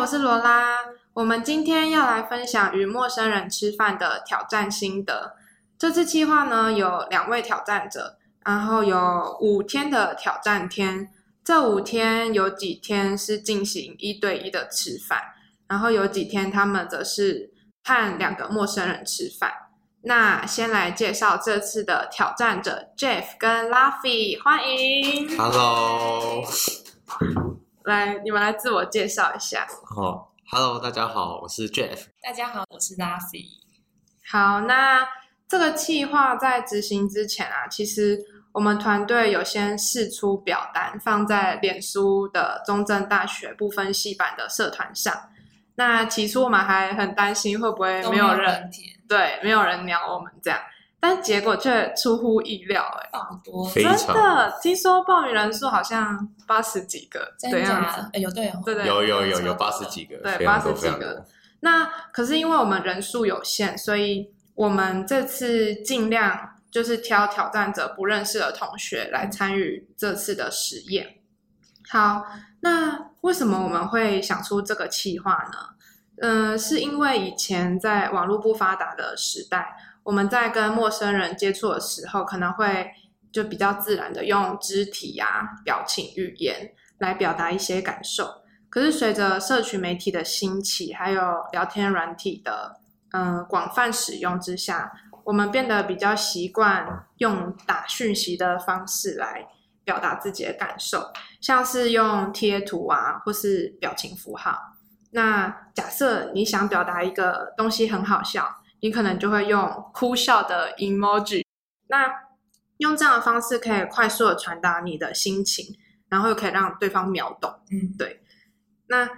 我是罗拉。我们今天要来分享与陌生人吃饭的挑战心得。这次计划呢，有两位挑战者，然后有五天的挑战天。这五天有几天是进行一对一的吃饭，然后有几天他们则是和两个陌生人吃饭。那先来介绍这次的挑战者 Jeff 跟 Luffy，欢迎。Hello。来，你们来自我介绍一下。好、oh，Hello，大家好，我是 Jeff。大家好，我是 Luffy。好，那这个计划在执行之前啊，其实我们团队有先试出表单，放在脸书的中正大学部分系版的社团上。那起初我们还很担心会不会没有人，没有人对，没有人鸟我们这样。但结果却出乎意料，哎，好多，真的，听说报名人数好像八十几个，真的假的？哎，有对哦，对对，有有有有八十几个，对，八十几个。那可是因为我们人数有限，所以我们这次尽量就是挑挑战者不认识的同学来参与这次的实验。好，那为什么我们会想出这个企划呢？嗯、呃，是因为以前在网络不发达的时代。我们在跟陌生人接触的时候，可能会就比较自然的用肢体啊、表情、语言来表达一些感受。可是随着社群媒体的兴起，还有聊天软体的嗯、广泛使用之下，我们变得比较习惯用打讯息的方式来表达自己的感受，像是用贴图啊，或是表情符号。那假设你想表达一个东西很好笑。你可能就会用哭笑的 emoji，那用这样的方式可以快速的传达你的心情，然后又可以让对方秒懂。嗯，对。那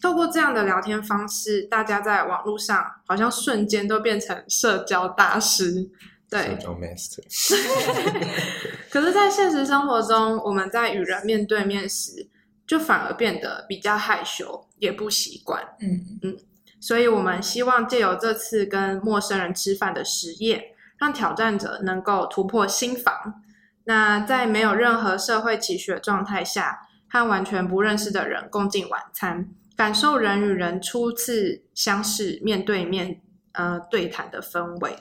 透过这样的聊天方式，大家在网络上好像瞬间都变成社交大师。对，社交 master。可是，在现实生活中，我们在与人面对面时，就反而变得比较害羞，也不习惯。嗯嗯。所以，我们希望借由这次跟陌生人吃饭的实验，让挑战者能够突破心防。那在没有任何社会期许的状态下，和完全不认识的人共进晚餐，感受人与人初次相识、面对面呃对谈的氛围。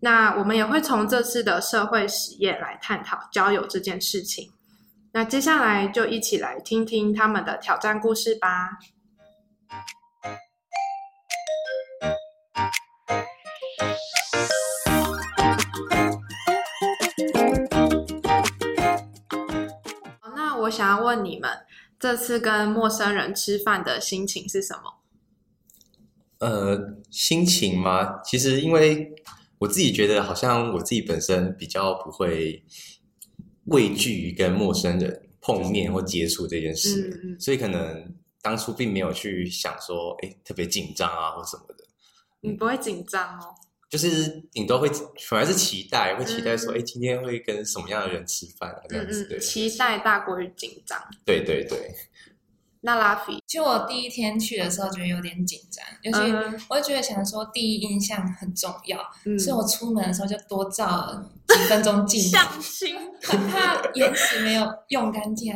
那我们也会从这次的社会实验来探讨交友这件事情。那接下来就一起来听听他们的挑战故事吧。我想要问你们，这次跟陌生人吃饭的心情是什么？呃，心情吗？其实因为我自己觉得，好像我自己本身比较不会畏惧于跟陌生人碰面或接触这件事，嗯嗯，所以可能当初并没有去想说，哎，特别紧张啊或什么的。你不会紧张哦？就是顶多会，反而是期待，会期待说，哎、嗯，今天会跟什么样的人吃饭啊？这样子，对，期待大过于紧张。对对对。那拉菲，其实我第一天去的时候觉得有点紧张，尤其我会觉得想说第一印象很重要，嗯、所以我出门的时候就多照了几分钟镜相亲，很怕颜值没有用干净，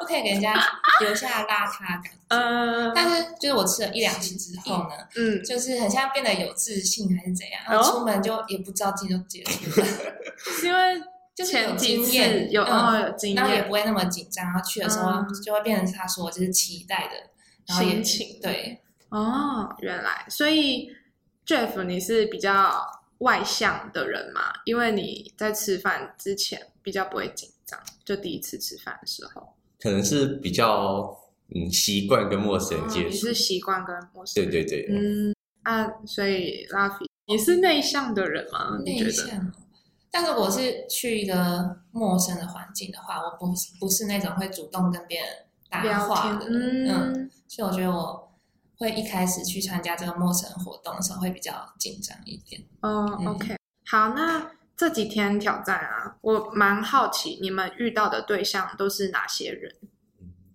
不可以给人家留下邋遢感觉。嗯，但是就是我吃了一两次之后呢，嗯，就是很像变得有自信还是怎样，然后出门就也不知道自己就结束了，是因为。就是有经验，有哦有经验，然后也不会那么紧张。然后去的时候就会变成他说就是期待的心情。对，哦，原来，所以 Jeff 你是比较外向的人嘛？因为你在吃饭之前比较不会紧张，就第一次吃饭的时候，可能是比较嗯习惯跟陌生人接触。你是习惯跟陌生人？对对对，嗯啊，所以 Luffy 你是内向的人吗？内向。但是我是去一个陌生的环境的话，我不不是那种会主动跟别人搭话的人，嗯，嗯，所以我觉得我会一开始去参加这个陌生活动的时候会比较紧张一点。哦、嗯，OK，好，那这几天挑战啊，我蛮好奇你们遇到的对象都是哪些人，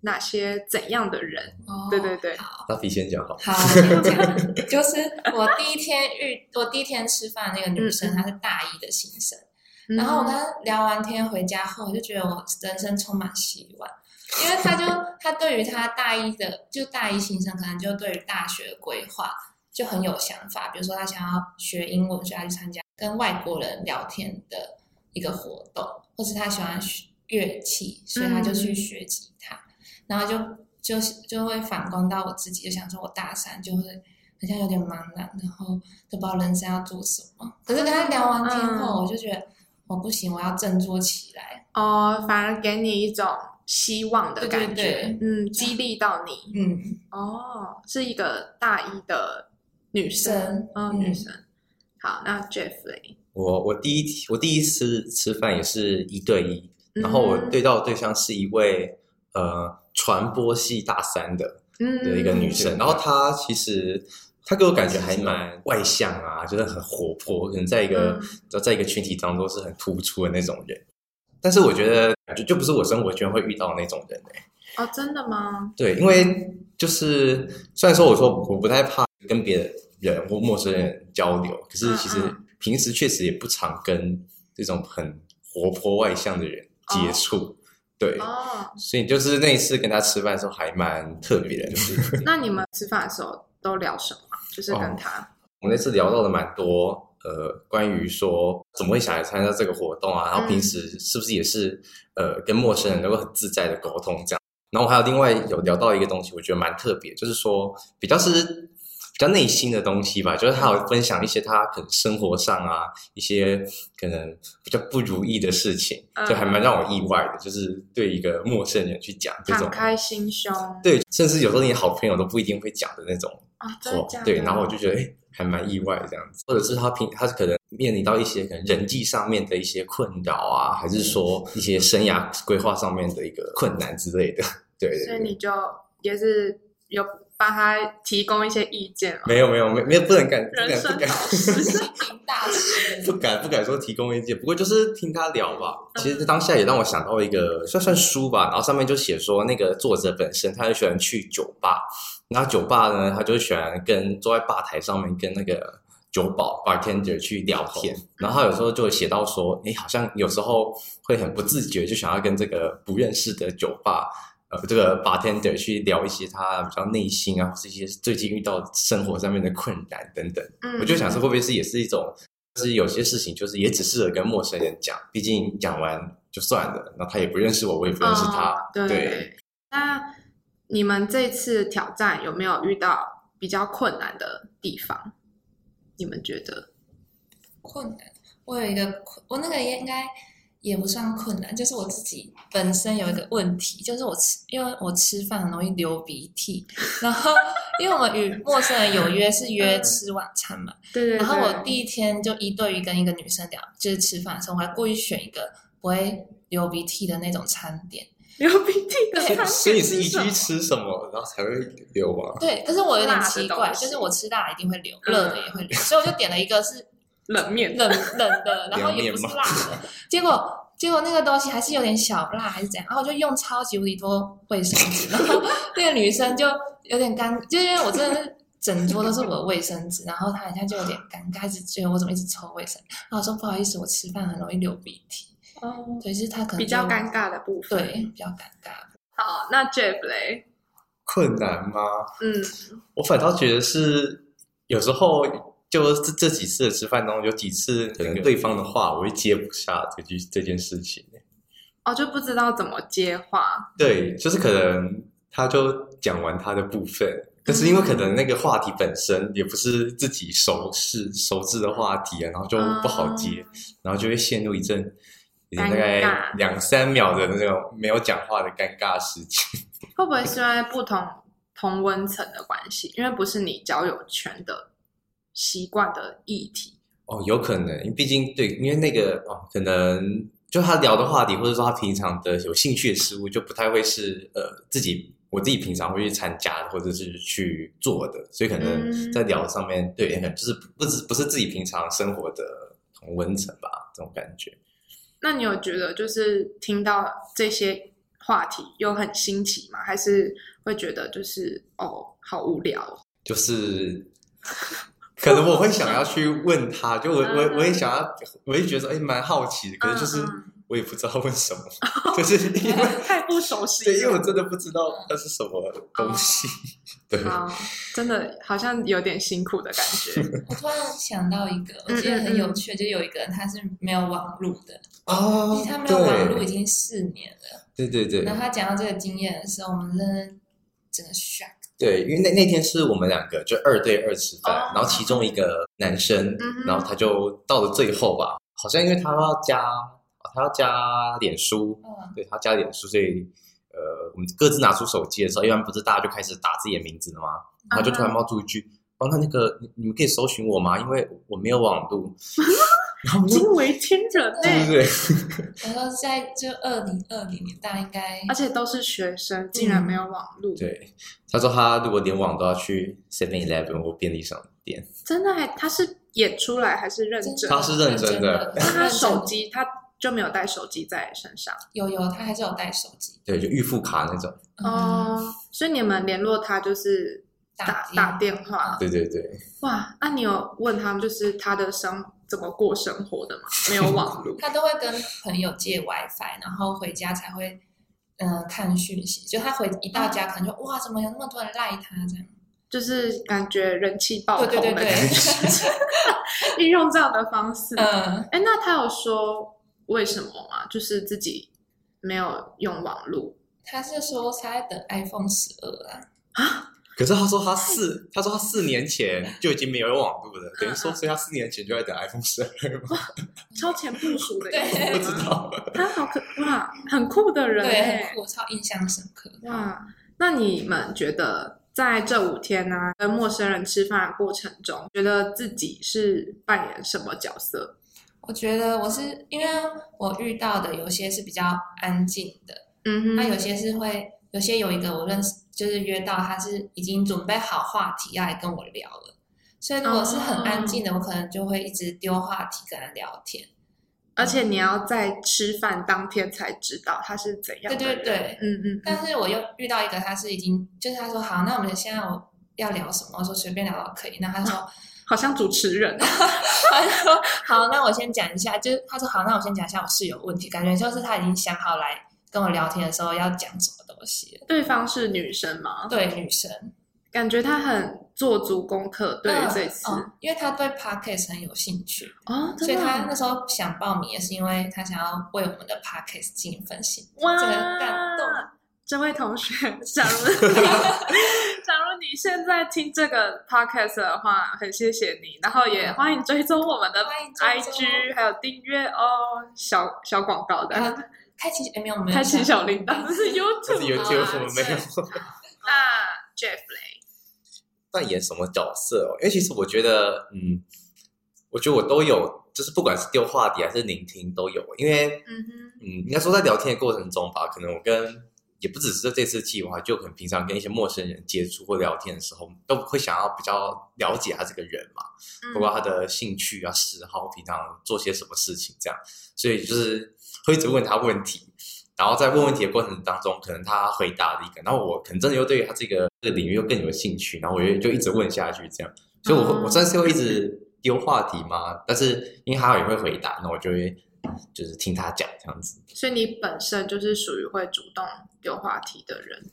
哪些怎样的人？哦，对对对，好，那你先讲好。好，先讲，就是我第一天遇，我第一天吃饭的那个女生，嗯、她是大一的新生。然后我跟她聊完天回家后，我就觉得我人生充满希望。因为她就 她对于她大一的就大一新生，可能就对于大学的规划就很有想法。比如说他想要学英文，所以他去参加跟外国人聊天的一个活动，或是他喜欢乐器，所以他就去学吉他。嗯、然后就就就会反观到我自己，就想说我大三就会好像有点茫然，然后都不知道人生要做什么。可是跟他聊完天后，我就觉得我不行，我要振作起来。哦，反而给你一种希望的感觉，对对对，嗯，激励到你，嗯，哦，是一个大一的女生，嗯、哦，女生。好，那 Jeffrey，？我我第一我第一次吃饭也是一对一，然后我对到的对象是一位呃传播系大三的的一个女生，嗯、然后她其实。他给我感觉还蛮外向啊，就是很活泼，可能在一个就、嗯、在一个群体当中是很突出的那种人。但是我觉得感觉就不是我生活圈会遇到那种人哎、欸。哦，真的吗？对，因为就是虽然说我说我不太怕跟别的人或陌生人交流，可是其实平时确实也不常跟这种很活泼外向的人接触。哦、对，哦，所以就是那一次跟他吃饭的时候还蛮特别的。就是。那你们吃饭的时候都聊什么？就是跟他，哦、我们那次聊到了蛮多，呃，关于说怎么会想来参加这个活动啊，然后平时是不是也是、嗯、呃跟陌生人能够很自在的沟通这样，然后还有另外有聊到一个东西，我觉得蛮特别，就是说比较是比较内心的东西吧，就是他有分享一些他可能生活上啊一些可能比较不如意的事情，嗯、就还蛮让我意外的，就是对一个陌生人去讲这种敞开心胸，对，甚至有时候连好朋友都不一定会讲的那种。哦、对，然后我就觉得哎还蛮意外这样子，或者是他平他可能面临到一些可能人际上面的一些困扰啊，还是说一些生涯规划上面的一个困难之类的，对，对，对。所以你就也是有帮他提供一些意见？没有没有没没有不能敢不敢不敢，大师不敢不敢说提供意见，不过就是听他聊吧。其实当下也让我想到一个算算书吧，然后上面就写说那个作者本身他就喜欢去酒吧。然后酒吧呢，他就喜欢跟坐在吧台上面跟那个酒保 bartender 去聊天。然后他有时候就会写到说，哎，好像有时候会很不自觉，就想要跟这个不认识的酒吧呃这个 bartender 去聊一些他比较内心啊，这些最近遇到生活上面的困难等等。嗯，我就想说，会不会是也是一种，就是有些事情就是也只适合跟陌生人讲，毕竟讲完就算了，那他也不认识我，我也不认识他。哦、对，对，那。你们这次挑战有没有遇到比较困难的地方？你们觉得困难？我有一个，我那个应该也不算困难，就是我自己本身有一个问题，就是我吃，因为我吃饭很容易流鼻涕，然后因为我们与陌生人有约是约吃晚餐嘛，对对。然后我第一天就一对一跟一个女生聊，就是吃饭的时候，我还故意选一个不会流鼻涕的那种餐点。流鼻涕的餐点，所以你是一句吃什么，然后才会流吗？对，可是我有点奇怪，就是我吃辣一定会流，热的也会流，所以我就点了一个是冷面，冷冷的，然后也不是辣的，结果结果那个东西还是有点小辣还是怎样，然后我就用超级无敌多卫生纸，然后那个女生就有点尴，就因为我真的是整桌都是我的卫生纸，然后她好像就有点尴尬，一直觉得我怎么一直抽卫生，然后我说不好意思，我吃饭很容易流鼻涕。哦，所以是他可能比较尴尬的部分，对，比较尴尬。好，那 Jeff 嘞？困难吗？嗯，我反倒觉得是有时候就这这几次的吃饭中，有几次可能对方的话我会接不下这句这件事情。哦，就不知道怎么接话。对，就是可能他就讲完他的部分，可是因为可能那个话题本身也不是自己熟识熟知的话题啊，然后就不好接，嗯、然后就会陷入一阵。大概两三秒的那种没有讲话的尴尬时间，会不会是因为不同同温层的关系？因为不是你交友圈的习惯的议题哦，有可能，因为毕竟对，因为那个哦，可能就他聊的话题，或者说他平常的有兴趣的事物，就不太会是呃自己我自己平常会去参加或者是去做的，所以可能在聊上面，嗯、对，就是不是不是自己平常生活的同温层吧，这种感觉。那你有觉得就是听到这些话题又很新奇吗？还是会觉得就是哦，好无聊？就是可能我会想要去问他，就我我我也想要，我也觉得哎，蛮好奇的。可是就是我也不知道问什么，就是因为 太不熟悉，对，因为我真的不知道它是什么东西。对，真的好像有点辛苦的感觉。我突然想到一个，我记得很有趣，就有一个人他是没有网路的哦，他没有网路已经四年了。对对对。然后他讲到这个经验的时候，我们真的整个 shock。对，因为那那天是我们两个就二对二吃饭，然后其中一个男生，然后他就到了最后吧。好像因为他要加，他要加脸书，嗯、对他加脸书，所以呃，我们各自拿出手机的时候，一般不是大家就开始打自己的名字了吗？然后就突然冒出一句：“哦、嗯，那那个你你们可以搜寻我吗？因为我没有网路。” 然后惊为天人，对对对？然后在就二零二零年代应该，而且都是学生，竟然没有网路。对，他说他如果连网都要去 Seven Eleven 或便利商店，真的还他是。演出来还是认真？他是认真的。那他手机他就没有带手机在身上？有有，他还是有带手机。对，就预付卡那种。哦，所以你们联络他就是打打电话。对对对。哇，那你有问他们就是他的生怎么过生活的嘛？没有 网络，他都会跟朋友借 WiFi，然后回家才会嗯看讯息。就他回一到家，可能就哇，怎么有那么多人赖他这样？就是感觉人气爆棚的感觉，运用这样的方式。嗯，哎，那他有说为什么吗？就是自己没有用网络。他是说他在等 iPhone 十二啊。啊？可是他说他四，他说他四年前就已经没有网络了，等于说，所以他四年前就在等 iPhone 十二吗？超前部署的，对不知道。他好可哇，很酷的人，对，很酷，超印象深刻。哇，那你们觉得？在这五天呢、啊，跟陌生人吃饭的过程中，觉得自己是扮演什么角色？我觉得我是因为我遇到的有些是比较安静的，嗯哼，那有些是会，有些有一个我认识，就是约到他是已经准备好话题要来跟我聊了，所以如果是很安静的，哦、我可能就会一直丢话题跟他聊天。而且你要在吃饭当天才知道他是怎样的。对对对，嗯嗯。但是我又遇到一个，他是已经就是他说好，那我们现在我要聊什么？我说随便聊都可以。那他说 好像主持人，他说好，那我先讲一下，就是他说好，那我先讲一下我室友问题，感觉就是他已经想好来跟我聊天的时候要讲什么东西。对方是女生吗？对，女生。感觉她很做足功课，对于这次、嗯，因为她对 Podcast 很有兴趣哦，所以她那时候想报名也是因为她想要为我们的 Podcast 进行分析。哇，这个感动！这位同学，假如假如你现在听这个 Podcast 的话，很谢谢你，然后也欢迎追踪我们的 IG，还有订阅哦，小小广告的，开启哎没有没有，开启小铃铛，这是 YouTube，这是 YouTube 没有。那 Jeff 嘞？扮演什么角色哦？因为其实我觉得，嗯，我觉得我都有，就是不管是丢话题还是聆听都有。因为，嗯哼，嗯，应该说在聊天的过程中吧，可能我跟也不只是这次计划，就可能平常跟一些陌生人接触或聊天的时候，都会想要比较了解他这个人嘛，包括他的兴趣啊、嗜好，平常做些什么事情这样，所以就是会一直问他问题。然后在问问题的过程当中，可能他回答了一个，然后我可能真的又对于他这个这个领域又更有兴趣，然后我就就一直问下去，这样，所以我我算是会一直丢话题嘛，但是因为他也会回答，那我就会就是听他讲这样子。所以你本身就是属于会主动有话题的人。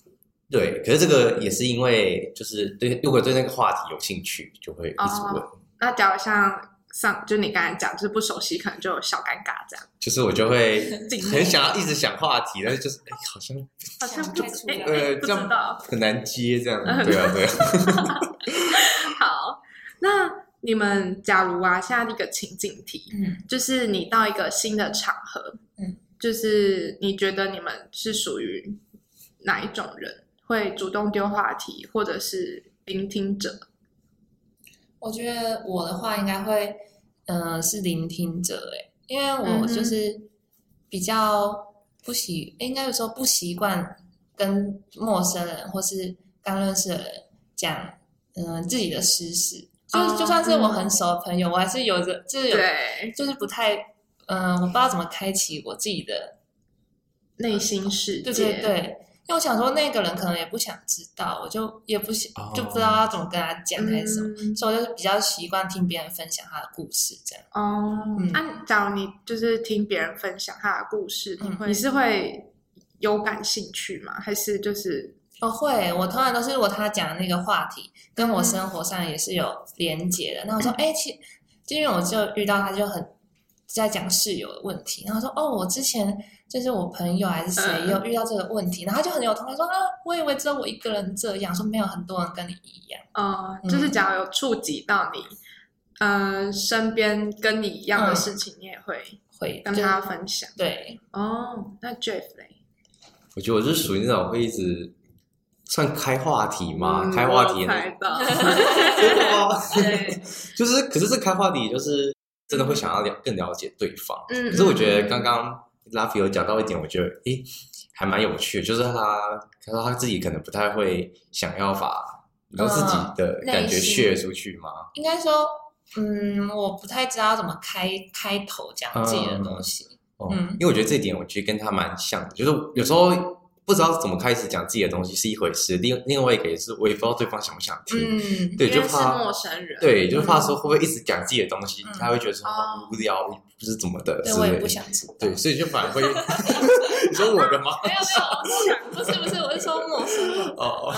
对，可是这个也是因为就是对，如果对那个话题有兴趣，就会一直问。哦，那假如像。上就你刚才讲，就是不熟悉，可能就有小尴尬这样。就是我就会 很想要一直想话题，但是就是哎，好像好像不知道，呃，这样很难接这样。对啊，对啊。好，那你们假如啊，下一个情景题，嗯，就是你到一个新的场合，嗯，就是你觉得你们是属于哪一种人，会主动丢话题，或者是聆听者？我觉得我的话应该会，呃，是聆听者诶，因为我就是比较不习，应该有时候不习惯跟陌生人或是刚认识的人讲，嗯、呃，自己的私事。就、是、就算是我很熟的朋友，嗯、我还是有着，就是有，对就是不太，嗯、呃，我不知道怎么开启我自己的内心世界。对对对，因为我想说那个人可能也不想知道，我就也不想、哦、就不知道要怎么跟他讲还是什么，嗯、所以我就比较习惯听别人分享他的故事这样。哦，嗯、啊，假如你就是听别人分享他的故事，你会、嗯、你是会有感兴趣吗？还是就是？哦，会，我通常都是如果他讲的那个话题跟我生活上也是有连结的，那、嗯、我说，哎，其就因为我就遇到他就很在讲室友的问题，然后说，哦，我之前就是我朋友还是谁有遇到这个问题，嗯、然后他就很有同感说，啊，我以为只有我一个人这样，说没有很多人跟你一样，哦、嗯，就是假如有触及到你，嗯、呃，身边跟你一样的事情，嗯、你也会会跟他分享，对，哦，那 Jeff 嘞？我觉得我是属于那种会一直。算开话题吗？嗯、开话题，真的吗？就是，可是这开话题就是真的会想要了更了解对方。嗯，可是我觉得刚刚拉菲有讲到一点，我觉得诶还蛮有趣的，就是他他说他自己可能不太会想要把然后自己的感觉 share 出去吗？应该说，嗯，我不太知道怎么开开头讲自己的东西。嗯，嗯，因为我觉得这一点我觉得跟他蛮像的，就是有时候。不知道怎么开始讲自己的东西是一回事，另另外一个也是，我也不知道对方想不想听。嗯，对，就怕陌生人。对，就怕说会不会一直讲自己的东西，他会觉得说无聊，不是怎么的。对，我也不想知道。对，所以就反而会。你说我的吗？没有没有，不是不是，我是说陌生人。哦，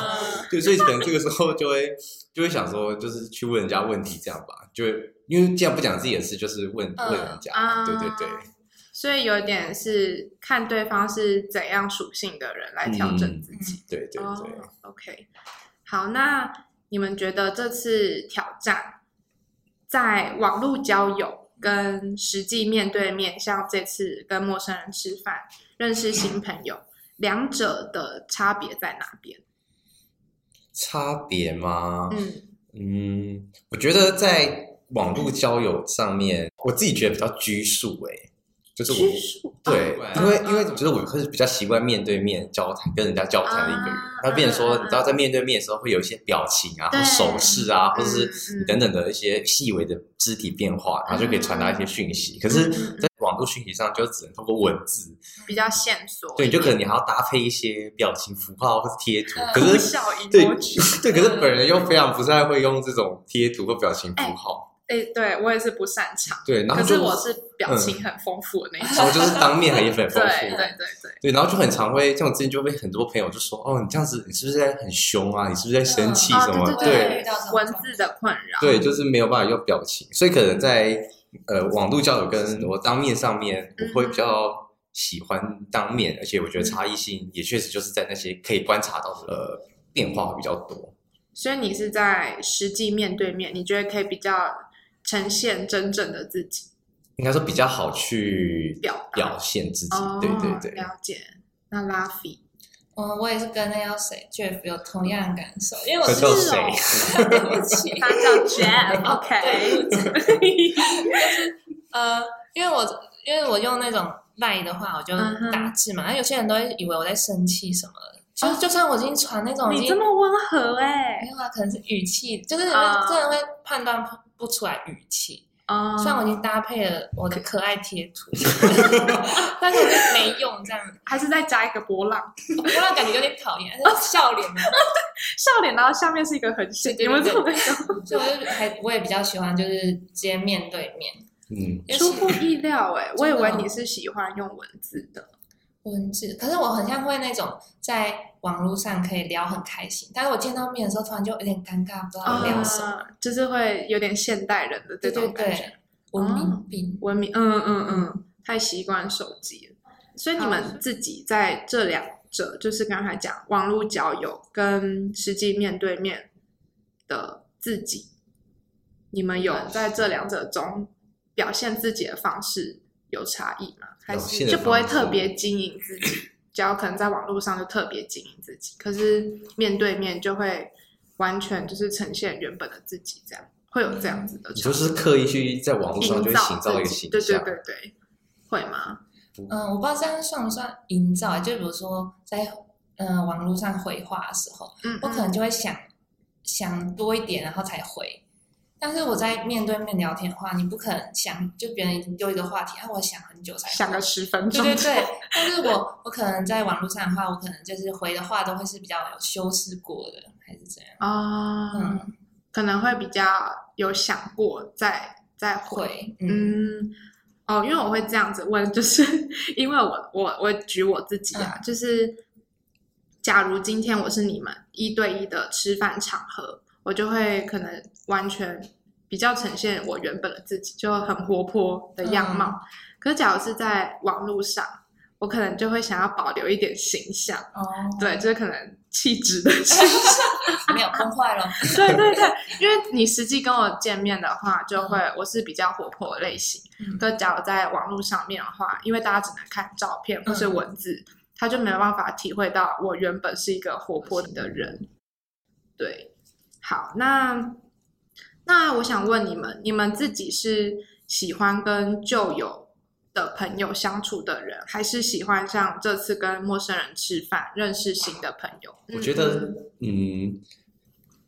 对，所以可能这个时候就会就会想说，就是去问人家问题这样吧，就因为既然不讲自己的事，就是问问人家。对对对。所以有点是看对方是怎样属性的人来调整自己。嗯、对对对。Oh, OK，好，那你们觉得这次挑战在网络交友跟实际面对面，像这次跟陌生人吃饭认识新朋友，两者的差别在哪边？差别吗？嗯嗯，我觉得在网络交友上面，我自己觉得比较拘束诶、欸。就是我，对，因为因为我觉得我是比较习惯面对面交谈，跟人家交谈的一个人。他变成说，你知道在面对面的时候会有一些表情啊，或手势啊，或者是等等的一些细微的肢体变化，然后就可以传达一些讯息。可是，在网络讯息上就只能通过文字，比较线索。对，你就可能你还要搭配一些表情符号或是贴图。可是，对对，可是本人又非常不太会用这种贴图或表情符号。哎，对我也是不擅长。对，然后可是我是表情很丰富的那种。然后就是当面也很丰富。对对对对。对，然后就很常会，像我之前就被很多朋友就说：“哦，你这样子，你是不是在很凶啊？你是不是在生气什么？”对，文字的困扰。对，就是没有办法用表情，所以可能在呃网络交友跟我当面上面，我会比较喜欢当面，而且我觉得差异性也确实就是在那些可以观察到的变化会比较多。所以你是在实际面对面，你觉得可以比较。呈现真正的自己，应该说比较好去表表现自己。哦、对对对，了解。那拉菲，嗯，我也是跟那个谁 Jeff 有同样的感受，因为我是谁？对不起，他叫 Jeff，OK。就是呃，因为我因为我用那种 Line 的话，我就打字嘛，那、有些人都会以为我在生气什么的。就、哦、就算我已经传那种，你这么温和哎、欸，没有啊，可能是语气，就是人们真的会判断。不出来语气啊！虽然我已经搭配了我的可爱贴图，但是我就没用，这样还是再加一个波浪，波浪感觉有点讨厌，笑脸 笑脸，然后下面是一个横线，有没有这种？所以我就还我也比较喜欢，就是直接面对面。嗯，出乎意料哎，我以为你是喜欢用文字的。文字，可是我很像会那种在网络上可以聊很开心，但是我见到面的时候突然就有点尴尬，不知道聊什么，啊、就是会有点现代人的这种感觉，对对对，文明病，文明，嗯嗯嗯，太习惯手机了。所以你们自己在这两者，就是刚才讲网络交友跟实际面对面的自己，你们有在这两者中表现自己的方式有差异吗？还是就不会特别经营自己，只要可能在网络上就特别经营自己，可是面对面就会完全就是呈现原本的自己，这样会有这样子的。你就是刻意去在网络上就营造一个形象，对对对对，会吗？嗯，我不知道这样算不算营造。就比如说在嗯、呃、网络上回话的时候，嗯，嗯，我可能就会想想多一点，然后才回。但是我在面对面聊天的话，你不可能想就别人丢一个话题，啊，我想很久才想个十分钟。对对对，但是我我可能在网络上的话，我可能就是回的话都会是比较有修饰过的，还是怎样啊？可能会比较有想过再再回。嗯，嗯，哦，因为我会这样子问，就是 因为我我我举我自己啊，嗯、就是假如今天我是你们一对一的吃饭场合，我就会可能完全。比较呈现我原本的自己，就很活泼的样貌。嗯、可是，假如是在网络上，我可能就会想要保留一点形象。哦，对，就是可能气质的形象 没有崩坏了。对对对，因为你实际跟我见面的话，就会、嗯、我是比较活泼的类型。嗯、可是假如在网络上面的话，因为大家只能看照片或是文字，嗯、他就没有办法体会到我原本是一个活泼的人。对，好，那。那我想问你们，你们自己是喜欢跟旧有的朋友相处的人，还是喜欢像这次跟陌生人吃饭认识新的朋友？我觉得，嗯，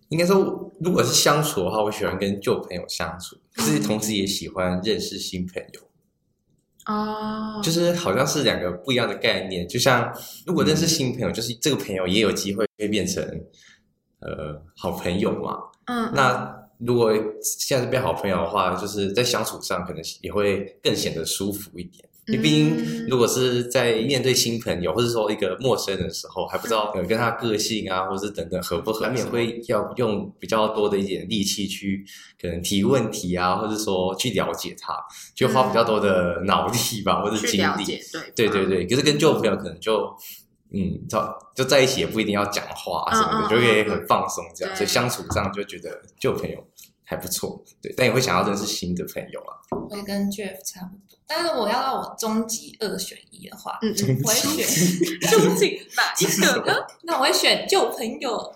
应该说，如果是相处的话，我喜欢跟旧朋友相处，可是同时也喜欢认识新朋友。哦，就是好像是两个不一样的概念。就像如果认识新朋友，就是这个朋友也有机会会变成呃好朋友嘛。嗯，那。如果现在是变好朋友的话，就是在相处上可能也会更显得舒服一点。因为毕竟，如果是在面对新朋友，或者说一个陌生人的时候，还不知道跟他个性啊，或者是等等合不合，难免会要用比较多的一点力气去可能提问题啊，或者说去了解他，就花比较多的脑力吧，或者精力。对对对，可是跟旧朋友可能就。嗯，就就在一起也不一定要讲话什么的，就可以很放松这样，所以相处上就觉得旧朋友还不错，对，但也会想要认识新的朋友啊。会跟 Jeff 差不多，但是我要让我终极二选一的话，嗯，我会选终极哪一个？那我会选旧朋友，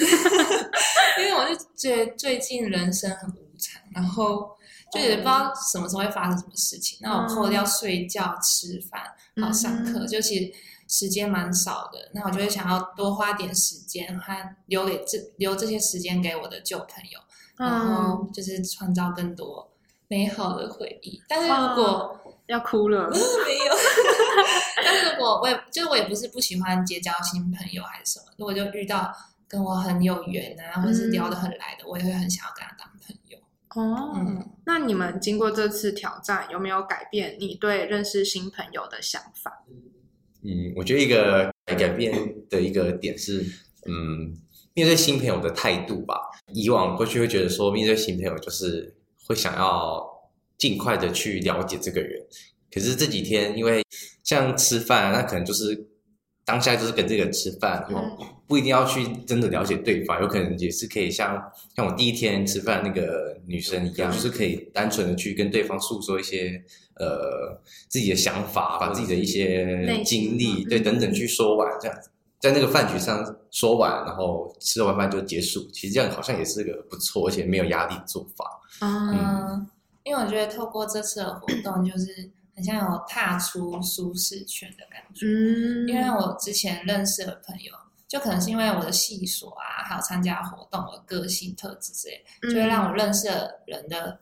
因为我就觉得最近人生很无常，然后就也不知道什么时候会发生什么事情，那我扣掉睡觉、吃饭、然后上课，就其实。时间蛮少的，那我就会想要多花点时间和留给这留这些时间给我的旧朋友，嗯、然后就是创造更多美好的回忆。但是如果要哭了，没有。但是如果我也就是我也不是不喜欢结交新朋友还是什么，如果就遇到跟我很有缘啊，或者是聊得很来的，嗯、我也会很想要跟他当朋友。哦，嗯、那你们经过这次挑战，有没有改变你对认识新朋友的想法？嗯，我觉得一个改变的一个点是，嗯，面对新朋友的态度吧。以往过去会觉得说，面对新朋友就是会想要尽快的去了解这个人。可是这几天，因为像吃饭，那可能就是当下就是跟这个人吃饭，然后，不一定要去真的了解对方，有可能也是可以像像我第一天吃饭那个女生一样，就是可以单纯的去跟对方诉说一些。呃，自己的想法，把自己的一些经历，对等等去说完，这样子，在那个饭局上说完，然后吃完饭就结束。其实这样好像也是个不错，而且没有压力的做法。嗯，嗯，因为我觉得透过这次的活动，就是很像有踏出舒适圈的感觉。嗯，因为我之前认识的朋友，就可能是因为我的系所啊，还有参加活动的个性特质之类，就会让我认识的人的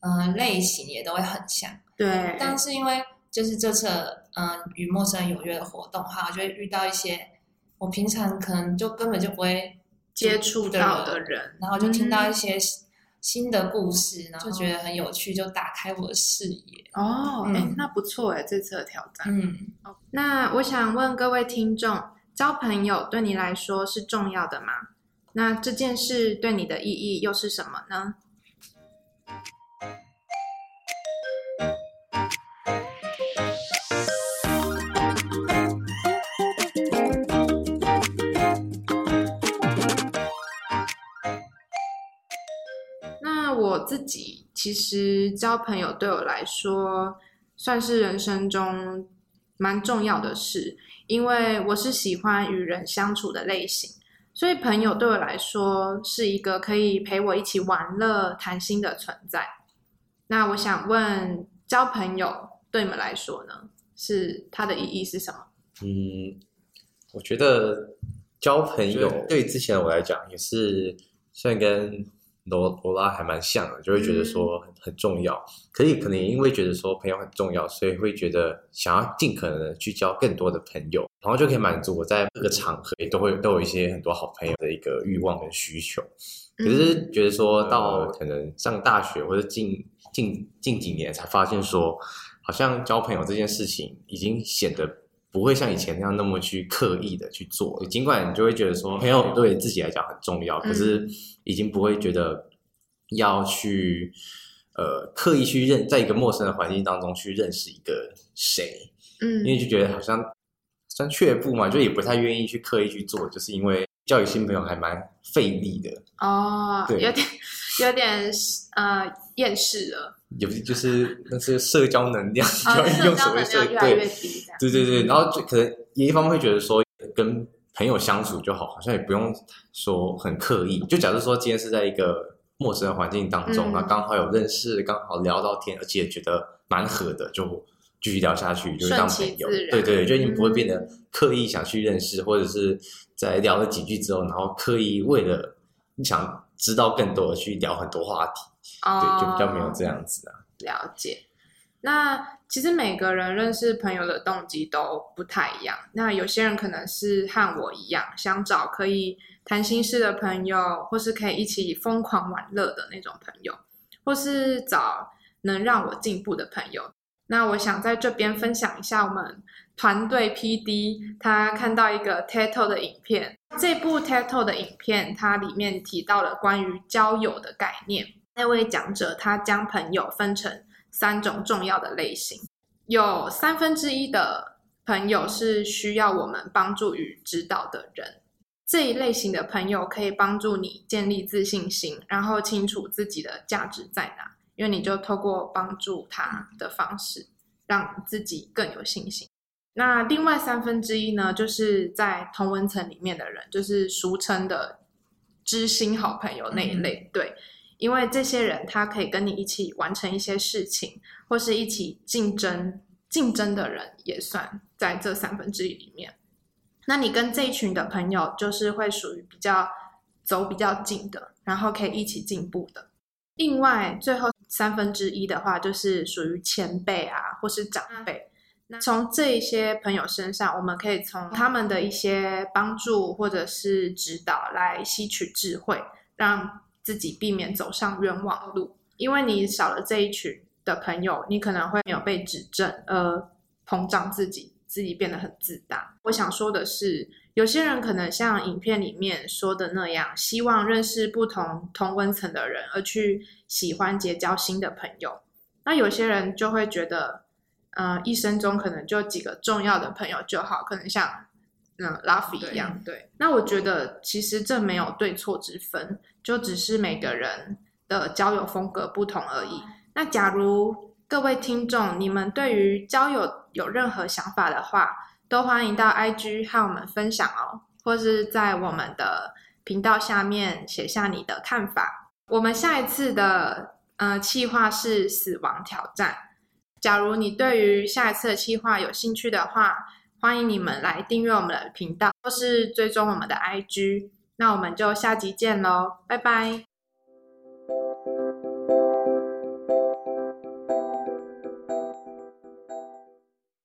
嗯、呃、类型也都会很像。对，但是因为就是这次嗯与陌生人有约的活动哈，我就会遇到一些我平常可能就根本就不会接触到的人，然后就听到一些新的故事，嗯、然后就觉得很有趣，就打开我的视野。哦，哎、嗯，那不错哎，这次的挑战。嗯，那我想问各位听众，交朋友对你来说是重要的吗？那这件事对你的意义又是什么呢？那我自己其实交朋友对我来说算是人生中蛮重要的事，因为我是喜欢与人相处的类型，所以朋友对我来说是一个可以陪我一起玩乐、谈心的存在。那我想问，交朋友对你们来说呢，是它的意义是什么？嗯，我觉得交朋友对之前我来讲也是算跟。罗罗拉还蛮像的，就会觉得说很很重要。可以可能因为觉得说朋友很重要，所以会觉得想要尽可能的去交更多的朋友，然后就可以满足我在各个场合也都会都有一些很多好朋友的一个欲望跟需求。可是觉得说到可能上大学或者近近近几年才发现说，好像交朋友这件事情已经显得不会像以前那样那么去刻意的去做。尽管你就会觉得说朋友对自己来讲很重要，可是已经不会觉得要去呃刻意去认在一个陌生的环境当中去认识一个谁，嗯，因为就觉得好像算却步嘛，就也不太愿意去刻意去做，就是因为。交一新朋友还蛮费力的哦，对，有点有点呃厌世了，有就是那些社交能量，哦、用所谓社交越来越低，对对对，然后就可能也一方面会觉得说跟朋友相处就好，好像也不用说很刻意。就假如说今天是在一个陌生的环境当中，那、嗯、刚好有认识，刚好聊到天，而且觉得蛮合的，就继续聊下去，就是当朋友。对对对，就你不会变得刻意想去认识，嗯、或者是。在聊了几句之后，然后刻意为了你想知道更多的去聊很多话题，哦、对，就比较没有这样子啊。了解。那其实每个人认识朋友的动机都不太一样。那有些人可能是和我一样，想找可以谈心事的朋友，或是可以一起疯狂玩乐的那种朋友，或是找能让我进步的朋友。那我想在这边分享一下我们。团队 PD 他看到一个 TED Talk 的影片，这部 TED Talk 的影片，它里面提到了关于交友的概念。那位讲者他将朋友分成三种重要的类型，有三分之一的朋友是需要我们帮助与指导的人。这一类型的朋友可以帮助你建立自信心，然后清楚自己的价值在哪，因为你就透过帮助他的方式，让自己更有信心。那另外三分之一呢，就是在同文层里面的人，就是俗称的知心好朋友那一类。嗯、对，因为这些人他可以跟你一起完成一些事情，或是一起竞争，竞争的人也算在这三分之一里面。那你跟这一群的朋友，就是会属于比较走比较近的，然后可以一起进步的。另外，最后三分之一的话，就是属于前辈啊，或是长辈。那从这一些朋友身上，我们可以从他们的一些帮助或者是指导来吸取智慧，让自己避免走上冤枉路。因为你少了这一群的朋友，你可能会没有被指正，而膨胀自己，自己变得很自大。我想说的是，有些人可能像影片里面说的那样，希望认识不同同温层的人，而去喜欢结交新的朋友。那有些人就会觉得。嗯、呃，一生中可能就几个重要的朋友就好，可能像嗯拉菲一样。对，对，那我觉得其实这没有对错之分，就只是每个人的交友风格不同而已。那假如各位听众你们对于交友有任何想法的话，都欢迎到 IG 和我们分享哦，或是在我们的频道下面写下你的看法。我们下一次的呃计划是死亡挑战。假如你对于下一次的计划有兴趣的话，欢迎你们来订阅我们的频道，或是追踪我们的 IG。那我们就下集见喽，拜拜。